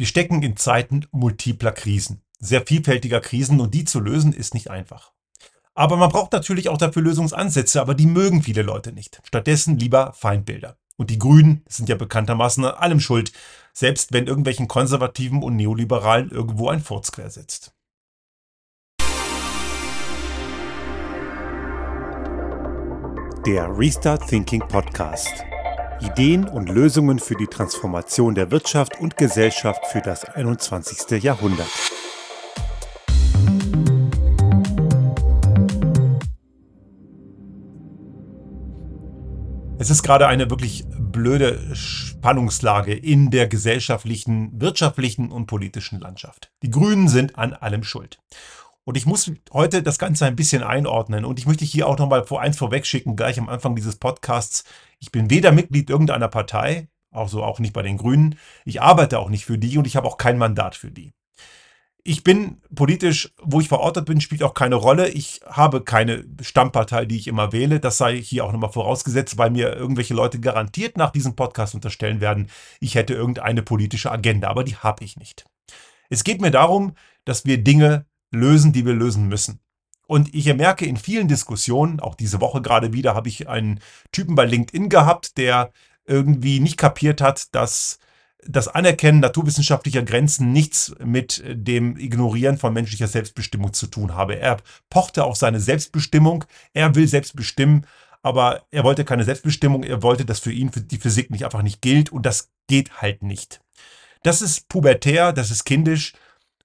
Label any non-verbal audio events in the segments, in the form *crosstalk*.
Wir stecken in Zeiten multipler Krisen, sehr vielfältiger Krisen und die zu lösen ist nicht einfach. Aber man braucht natürlich auch dafür Lösungsansätze, aber die mögen viele Leute nicht. Stattdessen lieber Feindbilder. Und die Grünen sind ja bekanntermaßen an allem schuld, selbst wenn irgendwelchen Konservativen und Neoliberalen irgendwo ein Furz quer sitzt. Der Restart Thinking Podcast. Ideen und Lösungen für die Transformation der Wirtschaft und Gesellschaft für das 21. Jahrhundert. Es ist gerade eine wirklich blöde Spannungslage in der gesellschaftlichen, wirtschaftlichen und politischen Landschaft. Die Grünen sind an allem schuld. Und ich muss heute das Ganze ein bisschen einordnen. Und ich möchte hier auch nochmal vor eins vorwegschicken, gleich am Anfang dieses Podcasts. Ich bin weder Mitglied irgendeiner Partei, also auch nicht bei den Grünen. Ich arbeite auch nicht für die und ich habe auch kein Mandat für die. Ich bin politisch, wo ich verortet bin, spielt auch keine Rolle. Ich habe keine Stammpartei, die ich immer wähle. Das sei hier auch nochmal vorausgesetzt, weil mir irgendwelche Leute garantiert nach diesem Podcast unterstellen werden, ich hätte irgendeine politische Agenda, aber die habe ich nicht. Es geht mir darum, dass wir Dinge lösen, die wir lösen müssen. Und ich merke in vielen Diskussionen, auch diese Woche gerade wieder, habe ich einen Typen bei LinkedIn gehabt, der irgendwie nicht kapiert hat, dass das Anerkennen naturwissenschaftlicher Grenzen nichts mit dem Ignorieren von menschlicher Selbstbestimmung zu tun habe. Er pochte auf seine Selbstbestimmung, er will selbst bestimmen, aber er wollte keine Selbstbestimmung, er wollte, dass für ihn die Physik nicht einfach nicht gilt und das geht halt nicht. Das ist pubertär, das ist kindisch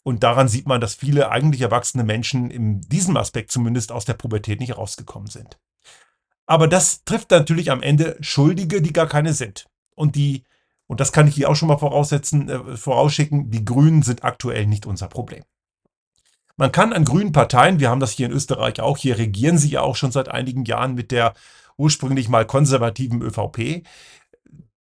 und daran sieht man, dass viele eigentlich erwachsene Menschen in diesem Aspekt zumindest aus der Pubertät nicht rausgekommen sind. Aber das trifft natürlich am Ende Schuldige, die gar keine sind. Und die, und das kann ich hier auch schon mal voraussetzen, äh, vorausschicken, die Grünen sind aktuell nicht unser Problem. Man kann an grünen Parteien, wir haben das hier in Österreich auch, hier regieren sie ja auch schon seit einigen Jahren mit der ursprünglich mal konservativen ÖVP,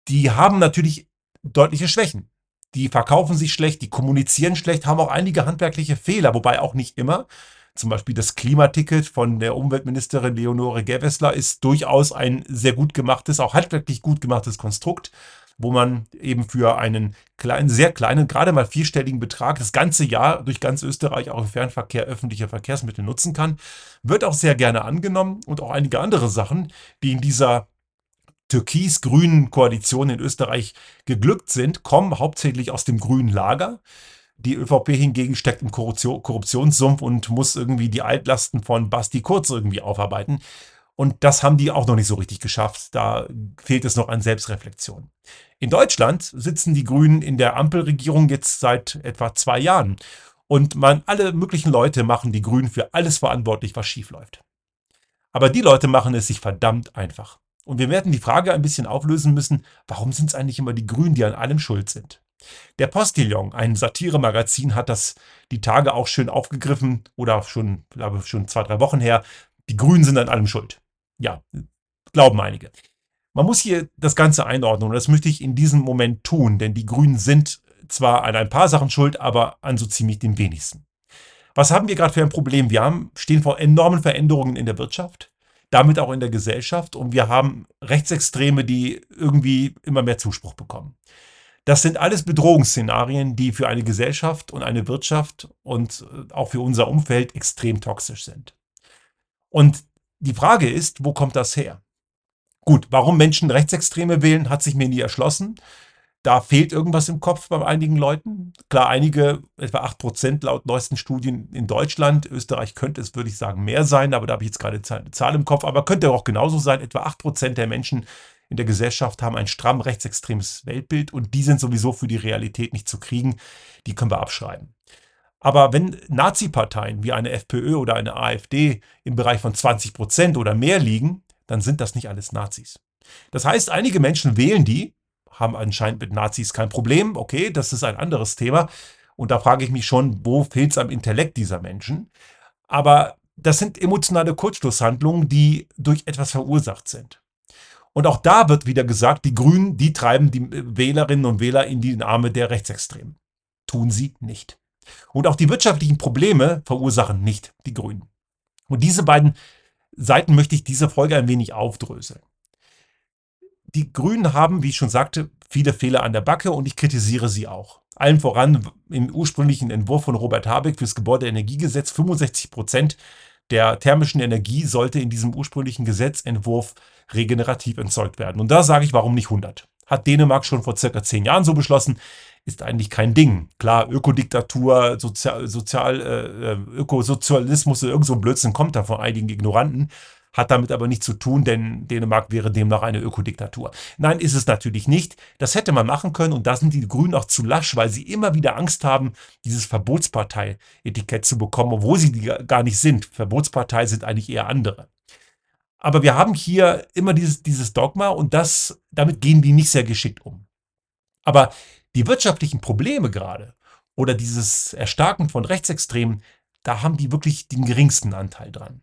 die haben natürlich deutliche Schwächen die verkaufen sich schlecht, die kommunizieren schlecht, haben auch einige handwerkliche Fehler, wobei auch nicht immer. Zum Beispiel das Klimaticket von der Umweltministerin Leonore Gewessler ist durchaus ein sehr gut gemachtes, auch handwerklich gut gemachtes Konstrukt, wo man eben für einen kleinen, sehr kleinen, gerade mal vierstelligen Betrag das ganze Jahr durch ganz Österreich auch im Fernverkehr öffentliche Verkehrsmittel nutzen kann. Wird auch sehr gerne angenommen und auch einige andere Sachen, die in dieser türkis-grünen Koalitionen in Österreich geglückt sind, kommen hauptsächlich aus dem grünen Lager. Die ÖVP hingegen steckt im Korruptionssumpf und muss irgendwie die Altlasten von Basti Kurz irgendwie aufarbeiten. Und das haben die auch noch nicht so richtig geschafft. Da fehlt es noch an Selbstreflexion. In Deutschland sitzen die Grünen in der Ampelregierung jetzt seit etwa zwei Jahren. Und man, alle möglichen Leute machen die Grünen für alles verantwortlich, was schiefläuft. Aber die Leute machen es sich verdammt einfach. Und wir werden die Frage ein bisschen auflösen müssen, warum sind es eigentlich immer die Grünen, die an allem schuld sind? Der Postillon, ein Satiremagazin, hat das die Tage auch schön aufgegriffen oder schon, glaube schon zwei, drei Wochen her. Die Grünen sind an allem schuld. Ja, glauben einige. Man muss hier das Ganze einordnen und das möchte ich in diesem Moment tun, denn die Grünen sind zwar an ein paar Sachen schuld, aber an so ziemlich den wenigsten. Was haben wir gerade für ein Problem? Wir haben, stehen vor enormen Veränderungen in der Wirtschaft damit auch in der Gesellschaft. Und wir haben Rechtsextreme, die irgendwie immer mehr Zuspruch bekommen. Das sind alles Bedrohungsszenarien, die für eine Gesellschaft und eine Wirtschaft und äh, auch für unser Umfeld extrem toxisch sind. Und die Frage ist, wo kommt das her? Gut, warum Menschen Rechtsextreme wählen, hat sich mir nie erschlossen. Da fehlt irgendwas im Kopf bei einigen Leuten. Klar, einige, etwa 8% laut neuesten Studien in Deutschland. Österreich könnte es, würde ich sagen, mehr sein, aber da habe ich jetzt gerade eine Zahl im Kopf. Aber könnte auch genauso sein. Etwa 8% der Menschen in der Gesellschaft haben ein stramm rechtsextremes Weltbild und die sind sowieso für die Realität nicht zu kriegen. Die können wir abschreiben. Aber wenn Nazi-Parteien wie eine FPÖ oder eine AfD im Bereich von 20% oder mehr liegen, dann sind das nicht alles Nazis. Das heißt, einige Menschen wählen die, haben anscheinend mit Nazis kein Problem. Okay, das ist ein anderes Thema. Und da frage ich mich schon, wo fehlt es am Intellekt dieser Menschen? Aber das sind emotionale Kurzschlusshandlungen, die durch etwas verursacht sind. Und auch da wird wieder gesagt, die Grünen, die treiben die Wählerinnen und Wähler in die Arme der Rechtsextremen. Tun sie nicht. Und auch die wirtschaftlichen Probleme verursachen nicht die Grünen. Und diese beiden Seiten möchte ich diese Folge ein wenig aufdröseln die Grünen haben, wie ich schon sagte, viele Fehler an der Backe und ich kritisiere sie auch. Allen voran im ursprünglichen Entwurf von Robert Habeck fürs Gebäudeenergiegesetz 65 Prozent der thermischen Energie sollte in diesem ursprünglichen Gesetzentwurf regenerativ entsorgt werden. Und da sage ich, warum nicht 100? Hat Dänemark schon vor circa zehn Jahren so beschlossen, ist eigentlich kein Ding. Klar, Ökodiktatur, Sozial, Sozial äh, äh Ökosozialismus, irgend so ein Blödsinn kommt da von einigen Ignoranten hat damit aber nichts zu tun, denn Dänemark wäre demnach eine Ökodiktatur. Nein, ist es natürlich nicht. Das hätte man machen können und da sind die Grünen auch zu lasch, weil sie immer wieder Angst haben, dieses Verbotspartei-Etikett zu bekommen, obwohl sie die gar nicht sind. Verbotspartei sind eigentlich eher andere. Aber wir haben hier immer dieses, dieses Dogma und das, damit gehen die nicht sehr geschickt um. Aber die wirtschaftlichen Probleme gerade oder dieses Erstarken von Rechtsextremen, da haben die wirklich den geringsten Anteil dran.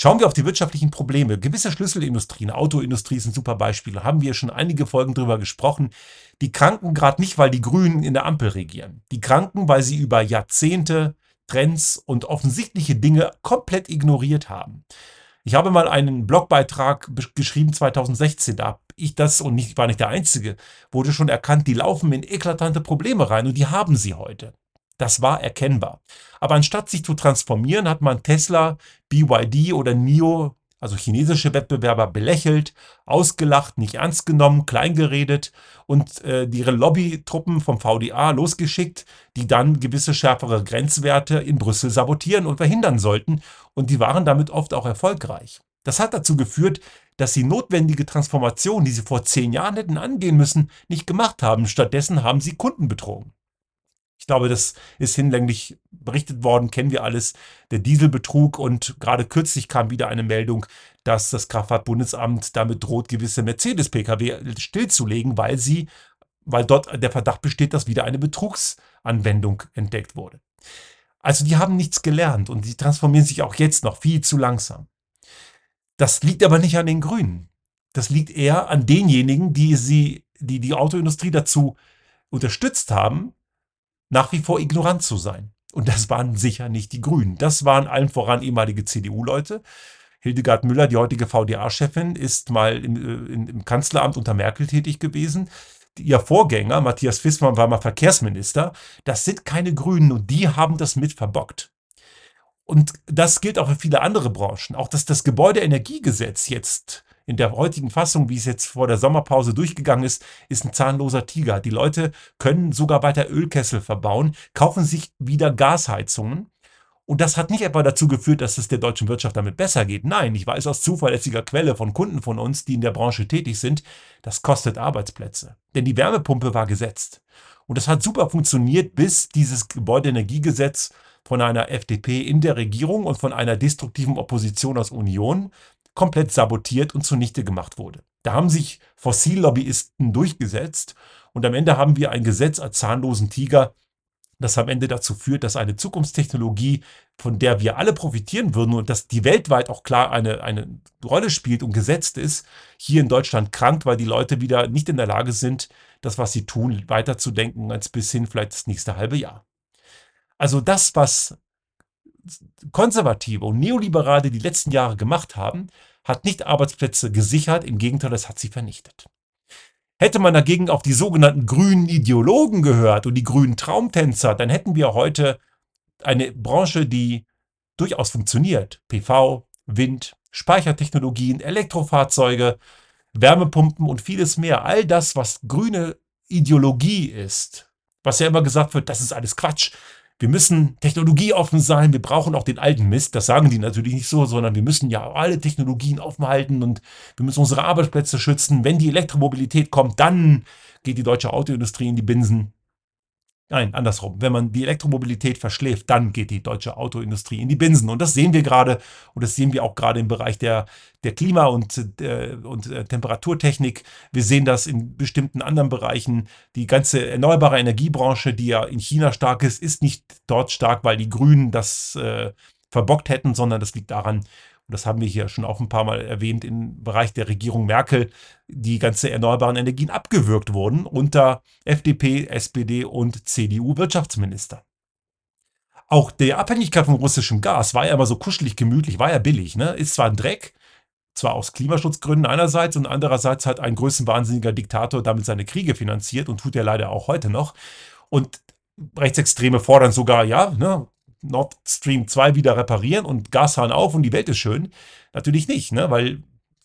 Schauen wir auf die wirtschaftlichen Probleme. Gewisse Schlüsselindustrien, Autoindustrie ist ein super Beispiel, haben wir schon einige Folgen drüber gesprochen. Die kranken gerade nicht, weil die Grünen in der Ampel regieren. Die kranken, weil sie über Jahrzehnte Trends und offensichtliche Dinge komplett ignoriert haben. Ich habe mal einen Blogbeitrag geschrieben 2016, da habe ich das, und ich war nicht der Einzige, wurde schon erkannt, die laufen in eklatante Probleme rein und die haben sie heute. Das war erkennbar. Aber anstatt sich zu transformieren, hat man Tesla, BYD oder NIO, also chinesische Wettbewerber, belächelt, ausgelacht, nicht ernst genommen, kleingeredet und äh, ihre Lobbytruppen vom VDA losgeschickt, die dann gewisse schärfere Grenzwerte in Brüssel sabotieren und verhindern sollten. Und die waren damit oft auch erfolgreich. Das hat dazu geführt, dass sie notwendige Transformation, die sie vor zehn Jahren hätten angehen müssen, nicht gemacht haben. Stattdessen haben sie Kunden betrogen. Ich glaube, das ist hinlänglich berichtet worden, kennen wir alles, der Dieselbetrug und gerade kürzlich kam wieder eine Meldung, dass das Kraftfahrtbundesamt damit droht, gewisse Mercedes-Pkw stillzulegen, weil sie, weil dort der Verdacht besteht, dass wieder eine Betrugsanwendung entdeckt wurde. Also die haben nichts gelernt und die transformieren sich auch jetzt noch viel zu langsam. Das liegt aber nicht an den Grünen. Das liegt eher an denjenigen, die sie, die die Autoindustrie dazu unterstützt haben, nach wie vor ignorant zu sein. Und das waren sicher nicht die Grünen. Das waren allen voran ehemalige CDU-Leute. Hildegard Müller, die heutige VDA-Chefin, ist mal im, äh, im, Kanzleramt unter Merkel tätig gewesen. Ihr Vorgänger, Matthias Fissmann, war mal Verkehrsminister. Das sind keine Grünen und die haben das mit verbockt. Und das gilt auch für viele andere Branchen. Auch dass das Gebäudeenergiegesetz jetzt in der heutigen Fassung, wie es jetzt vor der Sommerpause durchgegangen ist, ist ein zahnloser Tiger. Die Leute können sogar weiter Ölkessel verbauen, kaufen sich wieder Gasheizungen. Und das hat nicht etwa dazu geführt, dass es der deutschen Wirtschaft damit besser geht. Nein, ich weiß aus zuverlässiger Quelle von Kunden von uns, die in der Branche tätig sind, das kostet Arbeitsplätze. Denn die Wärmepumpe war gesetzt. Und das hat super funktioniert, bis dieses Gebäudeenergiegesetz von einer FDP in der Regierung und von einer destruktiven Opposition aus Union komplett sabotiert und zunichte gemacht wurde. Da haben sich Fossillobbyisten durchgesetzt und am Ende haben wir ein Gesetz als zahnlosen Tiger, das am Ende dazu führt, dass eine Zukunftstechnologie, von der wir alle profitieren würden und dass die weltweit auch klar eine, eine Rolle spielt und gesetzt ist, hier in Deutschland krankt, weil die Leute wieder nicht in der Lage sind, das, was sie tun, weiterzudenken als bis hin vielleicht das nächste halbe Jahr. Also das, was Konservative und Neoliberale die letzten Jahre gemacht haben, hat nicht Arbeitsplätze gesichert, im Gegenteil, es hat sie vernichtet. Hätte man dagegen auf die sogenannten grünen Ideologen gehört und die grünen Traumtänzer, dann hätten wir heute eine Branche, die durchaus funktioniert. PV, Wind, Speichertechnologien, Elektrofahrzeuge, Wärmepumpen und vieles mehr. All das, was grüne Ideologie ist, was ja immer gesagt wird, das ist alles Quatsch wir müssen technologieoffen sein, wir brauchen auch den alten Mist. Das sagen die natürlich nicht so, sondern wir müssen ja alle Technologien offen halten und wir müssen unsere Arbeitsplätze schützen. Wenn die Elektromobilität kommt, dann geht die deutsche Autoindustrie in die Binsen. Nein, andersrum. Wenn man die Elektromobilität verschläft, dann geht die deutsche Autoindustrie in die Binsen. Und das sehen wir gerade und das sehen wir auch gerade im Bereich der, der Klima- und, äh, und äh, Temperaturtechnik. Wir sehen das in bestimmten anderen Bereichen. Die ganze erneuerbare Energiebranche, die ja in China stark ist, ist nicht dort stark, weil die Grünen das äh, verbockt hätten, sondern das liegt daran, das haben wir hier schon auch ein paar Mal erwähnt, im Bereich der Regierung Merkel die ganze erneuerbaren Energien abgewürgt wurden unter FDP, SPD und CDU-Wirtschaftsminister. Auch die Abhängigkeit von russischem Gas war ja immer so kuschelig gemütlich, war ja billig, ne? Ist zwar ein Dreck, zwar aus Klimaschutzgründen einerseits und andererseits hat ein größenwahnsinniger Diktator damit seine Kriege finanziert und tut er leider auch heute noch. Und Rechtsextreme fordern sogar, ja, ne, Nord Stream 2 wieder reparieren und Gashahn auf und die Welt ist schön. Natürlich nicht, ne, weil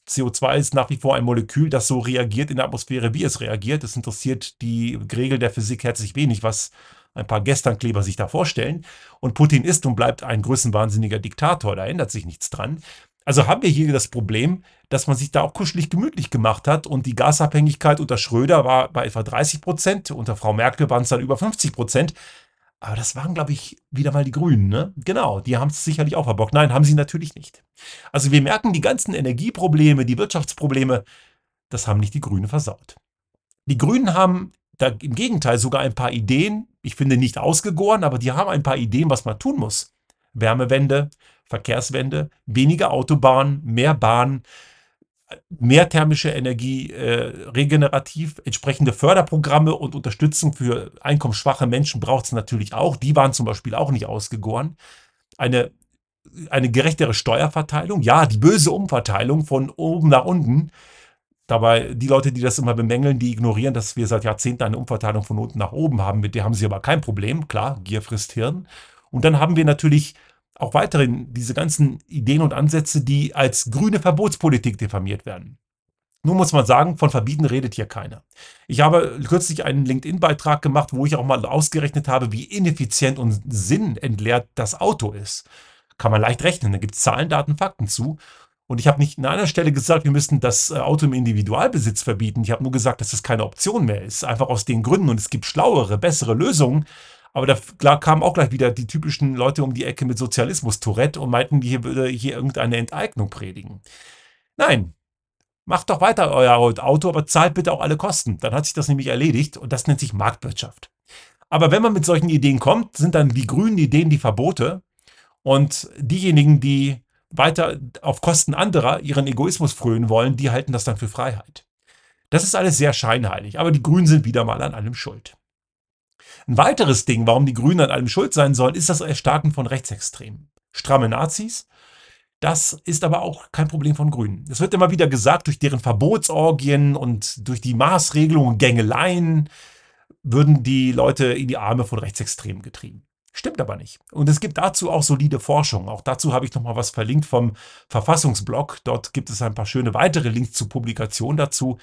CO2 ist nach wie vor ein Molekül, das so reagiert in der Atmosphäre, wie es reagiert. Es interessiert die Regel der Physik herzlich wenig, was ein paar Gesternkleber sich da vorstellen. Und Putin ist und bleibt ein größenwahnsinniger Diktator, da ändert sich nichts dran. Also haben wir hier das Problem, dass man sich da auch kuschelig gemütlich gemacht hat und die Gasabhängigkeit unter Schröder war bei etwa 30 Prozent, unter Frau Merkel waren es dann über 50 Prozent. Aber das waren, glaube ich, wieder mal die Grünen, ne? Genau, die haben es sicherlich auch verbockt. Nein, haben sie natürlich nicht. Also wir merken, die ganzen Energieprobleme, die Wirtschaftsprobleme, das haben nicht die Grünen versaut. Die Grünen haben da im Gegenteil sogar ein paar Ideen, ich finde nicht ausgegoren, aber die haben ein paar Ideen, was man tun muss. Wärmewende, Verkehrswende, weniger Autobahnen, mehr Bahn, mehr thermische Energie, äh, regenerativ, entsprechende Förderprogramme und Unterstützung für einkommensschwache Menschen braucht es natürlich auch. Die waren zum Beispiel auch nicht ausgegoren. Eine, eine gerechtere Steuerverteilung, ja, die böse Umverteilung von oben nach unten. Dabei, die Leute, die das immer bemängeln, die ignorieren, dass wir seit Jahrzehnten eine Umverteilung von unten nach oben haben. Mit der haben sie aber kein Problem. Klar, Gier frisst Hirn. Und dann haben wir natürlich auch weiterhin diese ganzen Ideen und Ansätze, die als grüne Verbotspolitik diffamiert werden. Nun muss man sagen, von Verbieten redet hier keiner. Ich habe kürzlich einen LinkedIn-Beitrag gemacht, wo ich auch mal ausgerechnet habe, wie ineffizient und sinnentleert das Auto ist. Kann man leicht rechnen, da gibt es Zahlen, Daten, Fakten zu. Und ich habe nicht an einer Stelle gesagt, wir müssten das äh, Auto im Individualbesitz verbieten. Ich habe nur gesagt, dass es keine Option mehr ist. Einfach aus den Gründen. Und es gibt schlauere, bessere Lösungen, aber da kamen auch gleich wieder die typischen Leute um die Ecke mit Sozialismus Tourette und meinten, hier würde hier irgendeine Enteignung predigen. Nein, macht doch weiter euer Auto, aber zahlt bitte auch alle Kosten. Dann hat sich das nämlich erledigt und das nennt sich Marktwirtschaft. Aber wenn man mit solchen Ideen kommt, sind dann die grünen Ideen die Verbote und diejenigen, die weiter auf Kosten anderer ihren Egoismus frönen wollen, die halten das dann für Freiheit. Das ist alles sehr scheinheilig, aber die Grünen sind wieder mal an allem schuld. Ein weiteres Ding, warum die Grünen an allem schuld sein sollen, ist das Erstarken von Rechtsextremen. Stramme Nazis. Das ist aber auch kein Problem von Grünen. Es wird immer wieder gesagt, durch deren Verbotsorgien und durch die Maßregelungen, Gängeleien würden die Leute in die Arme von Rechtsextremen getrieben. Stimmt aber nicht. Und es gibt dazu auch solide Forschung. Auch dazu habe ich noch mal was verlinkt vom Verfassungsblog. Dort gibt es ein paar schöne weitere Links zu Publikationen dazu.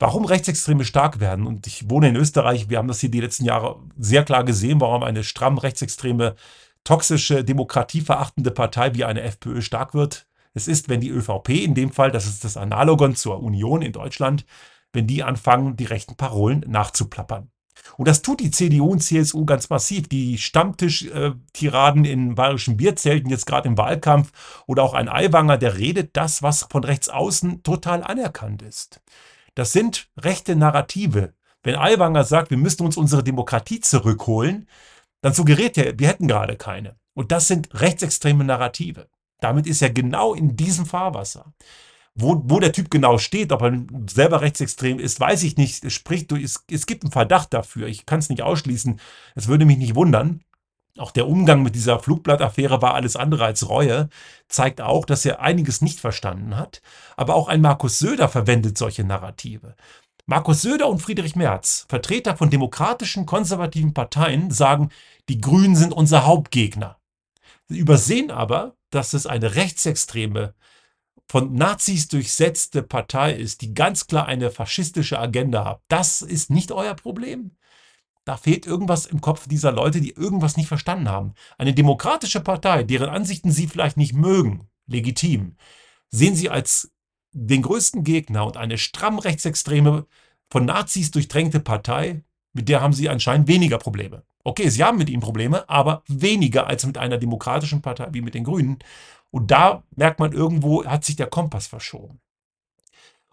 Warum Rechtsextreme stark werden, und ich wohne in Österreich, wir haben das hier die letzten Jahre sehr klar gesehen, warum eine stramm rechtsextreme, toxische, demokratieverachtende Partei wie eine FPÖ stark wird. Es ist, wenn die ÖVP in dem Fall, das ist das Analogon zur Union in Deutschland, wenn die anfangen, die rechten Parolen nachzuplappern. Und das tut die CDU und CSU ganz massiv. Die Stammtisch-Tiraden in bayerischen Bierzelten, jetzt gerade im Wahlkampf, oder auch ein Aiwanger, der redet das, was von rechts außen total anerkannt ist. Das sind rechte Narrative. Wenn Aiwanger sagt, wir müssten uns unsere Demokratie zurückholen, dann suggeriert er, wir hätten gerade keine. Und das sind rechtsextreme Narrative. Damit ist er genau in diesem Fahrwasser. Wo, wo der Typ genau steht, ob er selber rechtsextrem ist, weiß ich nicht. Es, spricht, es, es gibt einen Verdacht dafür. Ich kann es nicht ausschließen. Es würde mich nicht wundern. Auch der Umgang mit dieser Flugblattaffäre war alles andere als Reue, zeigt auch, dass er einiges nicht verstanden hat. Aber auch ein Markus Söder verwendet solche Narrative. Markus Söder und Friedrich Merz, Vertreter von demokratischen konservativen Parteien, sagen, die Grünen sind unser Hauptgegner. Sie übersehen aber, dass es eine rechtsextreme, von Nazis durchsetzte Partei ist, die ganz klar eine faschistische Agenda hat. Das ist nicht euer Problem. Da fehlt irgendwas im Kopf dieser Leute, die irgendwas nicht verstanden haben. Eine demokratische Partei, deren Ansichten sie vielleicht nicht mögen, legitim, sehen sie als den größten Gegner und eine stramm rechtsextreme, von Nazis durchtränkte Partei, mit der haben sie anscheinend weniger Probleme. Okay, sie haben mit ihnen Probleme, aber weniger als mit einer demokratischen Partei wie mit den Grünen. Und da merkt man irgendwo, hat sich der Kompass verschoben.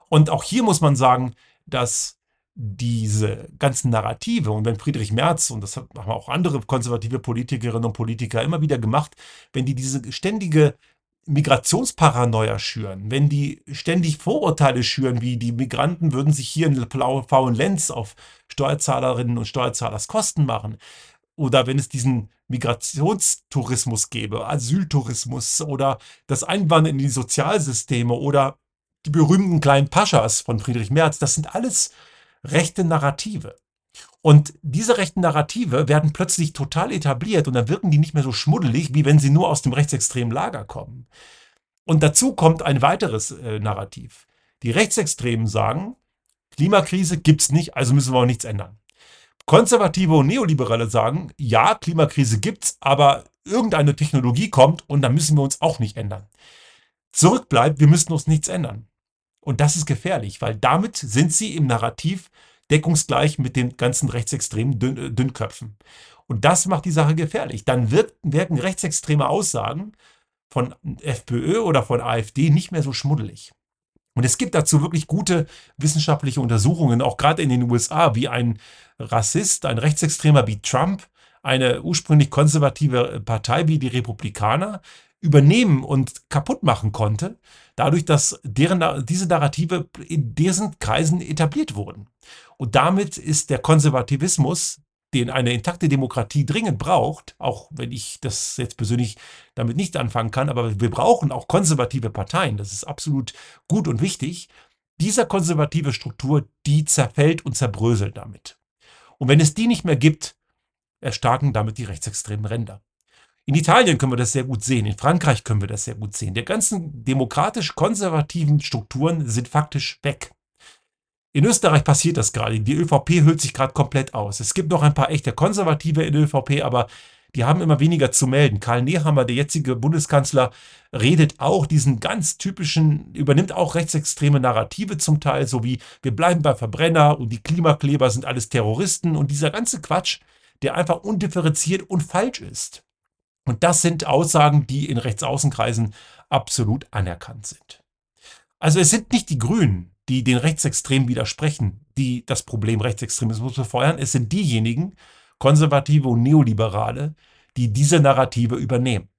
Und auch hier muss man sagen, dass diese ganzen Narrative. Und wenn Friedrich Merz, und das haben auch andere konservative Politikerinnen und Politiker immer wieder gemacht, wenn die diese ständige Migrationsparanoia schüren, wenn die ständig Vorurteile schüren, wie die Migranten würden sich hier in faulen Lenz auf Steuerzahlerinnen und Steuerzahlers Kosten machen, oder wenn es diesen Migrationstourismus gäbe, Asyltourismus oder das Einwandern in die Sozialsysteme oder die berühmten kleinen Paschas von Friedrich Merz, das sind alles rechte Narrative. Und diese rechten Narrative werden plötzlich total etabliert und dann wirken die nicht mehr so schmuddelig, wie wenn sie nur aus dem rechtsextremen Lager kommen. Und dazu kommt ein weiteres äh, Narrativ. Die Rechtsextremen sagen, Klimakrise gibt's nicht, also müssen wir auch nichts ändern. Konservative und Neoliberale sagen, ja, Klimakrise gibt's, aber irgendeine Technologie kommt und dann müssen wir uns auch nicht ändern. Zurück bleibt, wir müssen uns nichts ändern. Und das ist gefährlich, weil damit sind sie im Narrativ deckungsgleich mit den ganzen rechtsextremen Dünn, äh, Dünnköpfen. Und das macht die Sache gefährlich. Dann wirken rechtsextreme Aussagen von FPÖ oder von AfD nicht mehr so schmuddelig. Und es gibt dazu wirklich gute wissenschaftliche Untersuchungen, auch gerade in den USA, wie ein Rassist, ein Rechtsextremer wie Trump, eine ursprünglich konservative Partei wie die Republikaner übernehmen und kaputt machen konnte, dadurch, dass deren, diese Narrative in diesen Kreisen etabliert wurden. Und damit ist der Konservativismus den eine intakte Demokratie dringend braucht, auch wenn ich das jetzt persönlich damit nicht anfangen kann, aber wir brauchen auch konservative Parteien, das ist absolut gut und wichtig. Dieser konservative Struktur, die zerfällt und zerbröselt damit. Und wenn es die nicht mehr gibt, erstarken damit die rechtsextremen Ränder. In Italien können wir das sehr gut sehen, in Frankreich können wir das sehr gut sehen. Die ganzen demokratisch-konservativen Strukturen sind faktisch weg. In Österreich passiert das gerade. Die ÖVP hüllt sich gerade komplett aus. Es gibt noch ein paar echte Konservative in der ÖVP, aber die haben immer weniger zu melden. Karl Nehammer, der jetzige Bundeskanzler, redet auch diesen ganz typischen, übernimmt auch rechtsextreme Narrative zum Teil, so wie wir bleiben bei Verbrenner und die Klimakleber sind alles Terroristen und dieser ganze Quatsch, der einfach undifferenziert und falsch ist. Und das sind Aussagen, die in Rechtsaußenkreisen absolut anerkannt sind. Also es sind nicht die Grünen, die den Rechtsextremen widersprechen, die das Problem Rechtsextremismus befeuern. Es sind diejenigen, Konservative und Neoliberale, die diese Narrative übernehmen.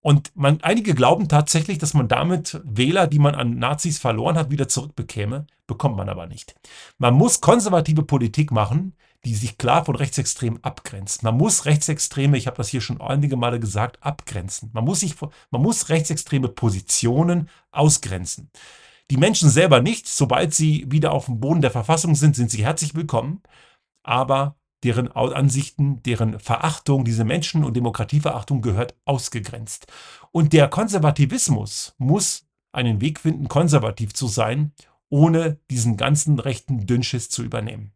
Und man, einige glauben tatsächlich, dass man damit Wähler, die man an Nazis verloren hat, wieder zurückbekäme. Bekommt man aber nicht. Man muss konservative Politik machen, die sich klar von Rechtsextremen abgrenzt. Man muss Rechtsextreme, ich habe das hier schon einige Male gesagt, abgrenzen. Man muss, sich, man muss rechtsextreme Positionen ausgrenzen. Die Menschen selber nicht. Sobald sie wieder auf dem Boden der Verfassung sind, sind sie herzlich willkommen. Aber deren Ansichten, deren Verachtung, diese Menschen- und Demokratieverachtung gehört ausgegrenzt. Und der Konservativismus muss einen Weg finden, konservativ zu sein, ohne diesen ganzen rechten Dünnschiss zu übernehmen.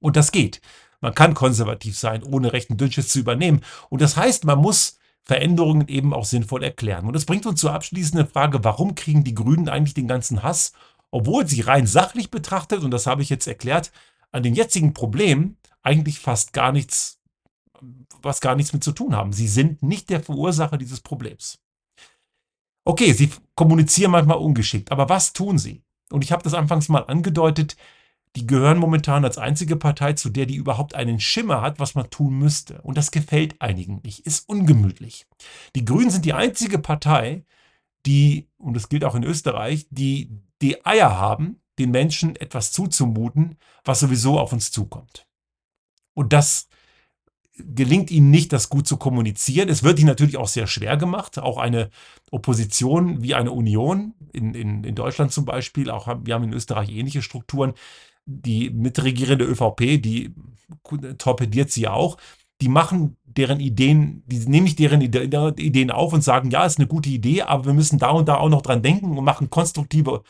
Und das geht. Man kann konservativ sein, ohne rechten Dünnschiss zu übernehmen. Und das heißt, man muss Veränderungen eben auch sinnvoll erklären. Und das bringt uns zur abschließenden Frage, warum kriegen die Grünen eigentlich den ganzen Hass, obwohl sie rein sachlich betrachtet, und das habe ich jetzt erklärt, an den jetzigen Problemen eigentlich fast gar nichts, was gar nichts mit zu tun haben. Sie sind nicht der Verursacher dieses Problems. Okay, sie kommunizieren manchmal ungeschickt, aber was tun sie? Und ich habe das anfangs mal angedeutet, die gehören momentan als einzige Partei zu der, die überhaupt einen Schimmer hat, was man tun müsste. Und das gefällt einigen nicht, ist ungemütlich. Die Grünen sind die einzige Partei, die, und das gilt auch in Österreich, die die Eier haben, den Menschen etwas zuzumuten, was sowieso auf uns zukommt. Und das gelingt ihnen nicht, das gut zu kommunizieren. Es wird ihnen natürlich auch sehr schwer gemacht. Auch eine Opposition wie eine Union in, in, in Deutschland zum Beispiel, auch wir haben in Österreich ähnliche Strukturen, die mitregierende ÖVP, die torpediert sie auch, die machen deren Ideen, die nehme ich deren Ideen auf und sagen, ja, ist eine gute Idee, aber wir müssen da und da auch noch dran denken und machen konstruktive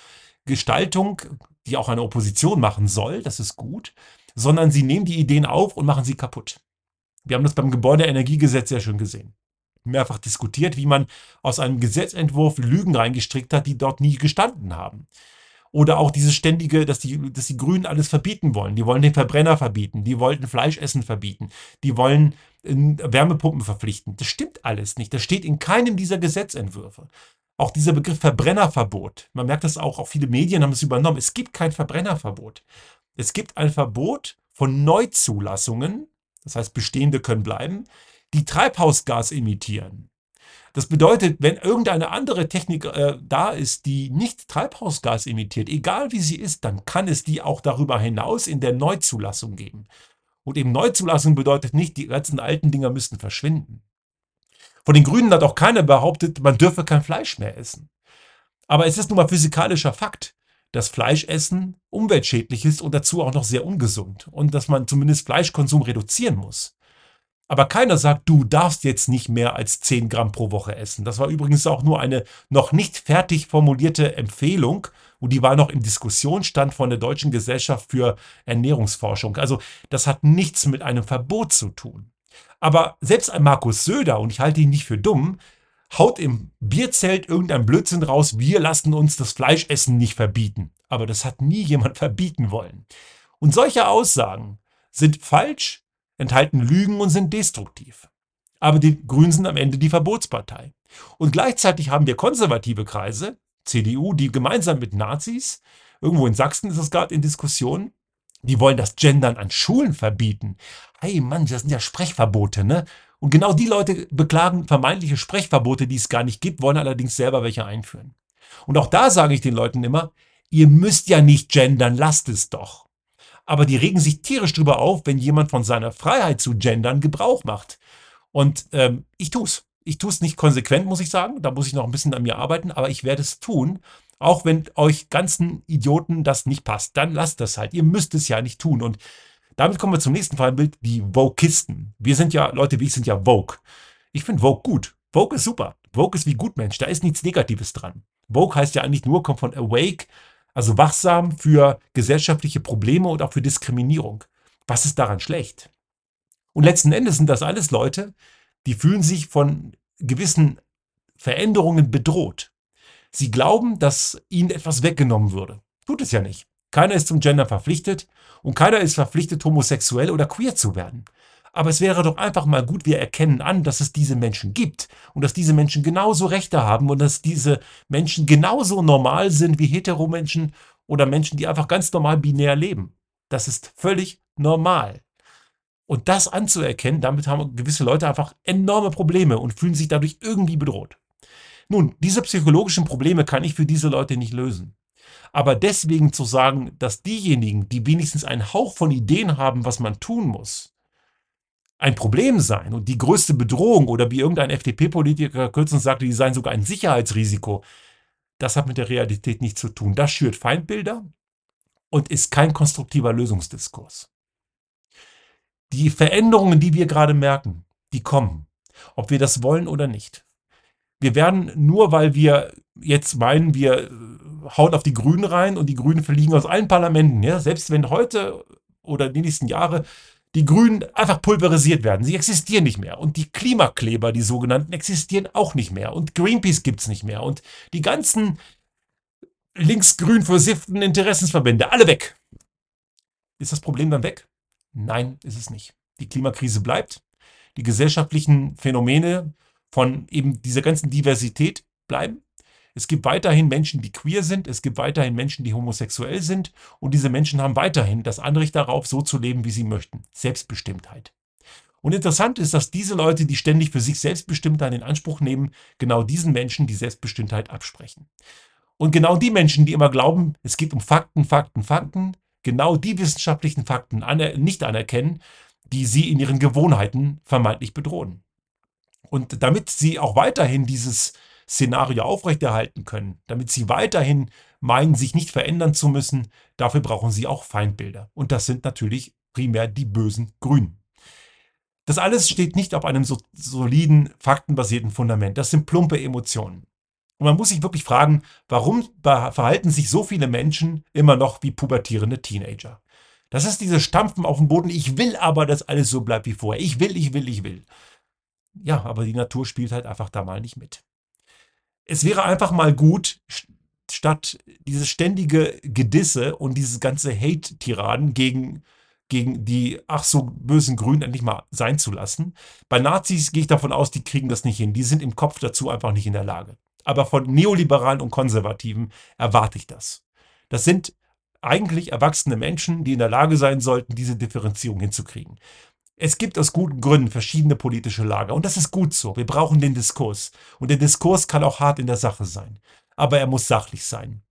Gestaltung, die auch eine Opposition machen soll, das ist gut, sondern sie nehmen die Ideen auf und machen sie kaputt. Wir haben das beim Gebäudeenergiegesetz sehr schön gesehen. Mehrfach diskutiert, wie man aus einem Gesetzentwurf Lügen reingestrickt hat, die dort nie gestanden haben. Oder auch dieses ständige, dass die, dass die Grünen alles verbieten wollen. Die wollen den Verbrenner verbieten, die wollten Fleischessen verbieten, die wollen äh, Wärmepumpen verpflichten. Das stimmt alles nicht. Das steht in keinem dieser Gesetzentwürfe. Auch dieser Begriff Verbrennerverbot. Man merkt das auch, auch viele Medien haben es übernommen. Es gibt kein Verbrennerverbot. Es gibt ein Verbot von Neuzulassungen, das heißt bestehende können bleiben, die Treibhausgas emittieren. Das bedeutet, wenn irgendeine andere Technik äh, da ist, die nicht Treibhausgas emittiert, egal wie sie ist, dann kann es die auch darüber hinaus in der Neuzulassung geben. Und eben Neuzulassung bedeutet nicht, die ganzen alten Dinger müssten verschwinden. Von den Grünen hat auch keiner behauptet, man dürfe kein Fleisch mehr essen. Aber es ist nun mal physikalischer Fakt, dass Fleischessen umweltschädlich ist und dazu auch noch sehr ungesund und dass man zumindest Fleischkonsum reduzieren muss. Aber keiner sagt, du darfst jetzt nicht mehr als 10 Gramm pro Woche essen. Das war übrigens auch nur eine noch nicht fertig formulierte Empfehlung und die war noch in Diskussionsstand von der Deutschen Gesellschaft für Ernährungsforschung. Also das hat nichts mit einem Verbot zu tun. Aber selbst ein Markus Söder, und ich halte ihn nicht für dumm, haut im Bierzelt irgendein Blödsinn raus, wir lassen uns das Fleischessen nicht verbieten. Aber das hat nie jemand *laughs* verbieten wollen. Und solche Aussagen sind falsch enthalten Lügen und sind destruktiv. Aber die Grünen sind am Ende die Verbotspartei. Und gleichzeitig haben wir konservative Kreise, CDU, die gemeinsam mit Nazis, irgendwo in Sachsen ist es gerade in Diskussion, die wollen das Gendern an Schulen verbieten. Hey Mann, das sind ja Sprechverbote, ne? Und genau die Leute beklagen vermeintliche Sprechverbote, die es gar nicht gibt, wollen allerdings selber welche einführen. Und auch da sage ich den Leuten immer, ihr müsst ja nicht gendern, lasst es doch aber die regen sich tierisch drüber auf, wenn jemand von seiner Freiheit zu gendern Gebrauch macht. Und ähm, ich tue es. Ich tue es nicht konsequent, muss ich sagen. Da muss ich noch ein bisschen an mir arbeiten, aber ich werde es tun. Auch wenn euch ganzen Idioten das nicht passt, dann lasst das halt. Ihr müsst es ja nicht tun. Und damit kommen wir zum nächsten Fallbild, die Vokisten. Wir sind ja, Leute wie ich sind ja Vogue. Ich finde Vogue gut. Vogue ist super. Vogue ist wie Gutmensch. Da ist nichts Negatives dran. Vogue heißt ja eigentlich nur, kommt von Awake, also wachsam für gesellschaftliche Probleme und auch für Diskriminierung. Was ist daran schlecht? Und letzten Endes sind das alles Leute, die fühlen sich von gewissen Veränderungen bedroht. Sie glauben, dass ihnen etwas weggenommen würde. Tut es ja nicht. Keiner ist zum Gender verpflichtet und keiner ist verpflichtet, homosexuell oder queer zu werden. Aber es wäre doch einfach mal gut, wir erkennen an, dass es diese Menschen gibt und dass diese Menschen genauso Rechte haben und dass diese Menschen genauso normal sind wie Heteromenschen oder Menschen, die einfach ganz normal binär leben. Das ist völlig normal. Und das anzuerkennen, damit haben gewisse Leute einfach enorme Probleme und fühlen sich dadurch irgendwie bedroht. Nun, diese psychologischen Probleme kann ich für diese Leute nicht lösen. Aber deswegen zu sagen, dass diejenigen, die wenigstens einen Hauch von Ideen haben, was man tun muss, ein Problem sein und die größte Bedrohung oder wie irgendein FDP-Politiker kürzlich sagte, die seien sogar ein Sicherheitsrisiko, das hat mit der Realität nichts zu tun. Das schürt Feindbilder und ist kein konstruktiver Lösungsdiskurs. Die Veränderungen, die wir gerade merken, die kommen, ob wir das wollen oder nicht. Wir werden nur, weil wir jetzt meinen, wir hauen auf die Grünen rein und die Grünen verliegen aus allen Parlamenten, ja, selbst wenn heute oder die nächsten Jahre die Grünen einfach pulverisiert werden. Sie existieren nicht mehr. Und die Klimakleber, die sogenannten, existieren auch nicht mehr. Und Greenpeace gibt es nicht mehr. Und die ganzen linksgrün versifften Interessensverbände, alle weg. Ist das Problem dann weg? Nein, ist es nicht. Die Klimakrise bleibt. Die gesellschaftlichen Phänomene von eben dieser ganzen Diversität bleiben. Es gibt weiterhin Menschen, die queer sind, es gibt weiterhin Menschen, die homosexuell sind und diese Menschen haben weiterhin das Anrecht darauf, so zu leben, wie sie möchten. Selbstbestimmtheit. Und interessant ist, dass diese Leute, die ständig für sich Selbstbestimmtheit in Anspruch nehmen, genau diesen Menschen die Selbstbestimmtheit absprechen. Und genau die Menschen, die immer glauben, es geht um Fakten, Fakten, Fakten, genau die wissenschaftlichen Fakten nicht anerkennen, die sie in ihren Gewohnheiten vermeintlich bedrohen. Und damit sie auch weiterhin dieses Szenario aufrechterhalten können, damit sie weiterhin meinen, sich nicht verändern zu müssen, dafür brauchen sie auch Feindbilder. Und das sind natürlich primär die bösen Grünen. Das alles steht nicht auf einem so soliden, faktenbasierten Fundament. Das sind plumpe Emotionen. Und man muss sich wirklich fragen, warum verhalten sich so viele Menschen immer noch wie pubertierende Teenager? Das ist dieses Stampfen auf dem Boden. Ich will aber, dass alles so bleibt wie vorher. Ich will, ich will, ich will. Ja, aber die Natur spielt halt einfach da mal nicht mit es wäre einfach mal gut, statt dieses ständige Gedisse und dieses ganze Hate-Tiraden gegen, gegen die ach so bösen Grünen endlich mal sein zu lassen. Bei Nazis gehe ich davon aus, die kriegen das nicht hin. Die sind im Kopf dazu einfach nicht in der Lage. Aber von Neoliberalen und Konservativen erwarte ich das. Das sind eigentlich erwachsene Menschen, die in der Lage sein sollten, diese Differenzierung hinzukriegen. Es gibt aus guten Gründen verschiedene politische Lager und das ist gut so. Wir brauchen den Diskurs. Und der Diskurs kann auch hart in der Sache sein. Aber er muss sachlich sein.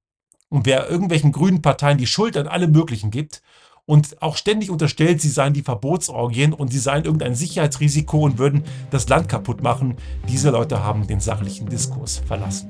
Und wer irgendwelchen grünen Parteien die Schuld an allem Möglichen gibt und auch ständig unterstellt, sie seien die Verbotsorgien und sie seien irgendein Sicherheitsrisiko und würden das Land kaputt machen, diese Leute haben den sachlichen Diskurs verlassen.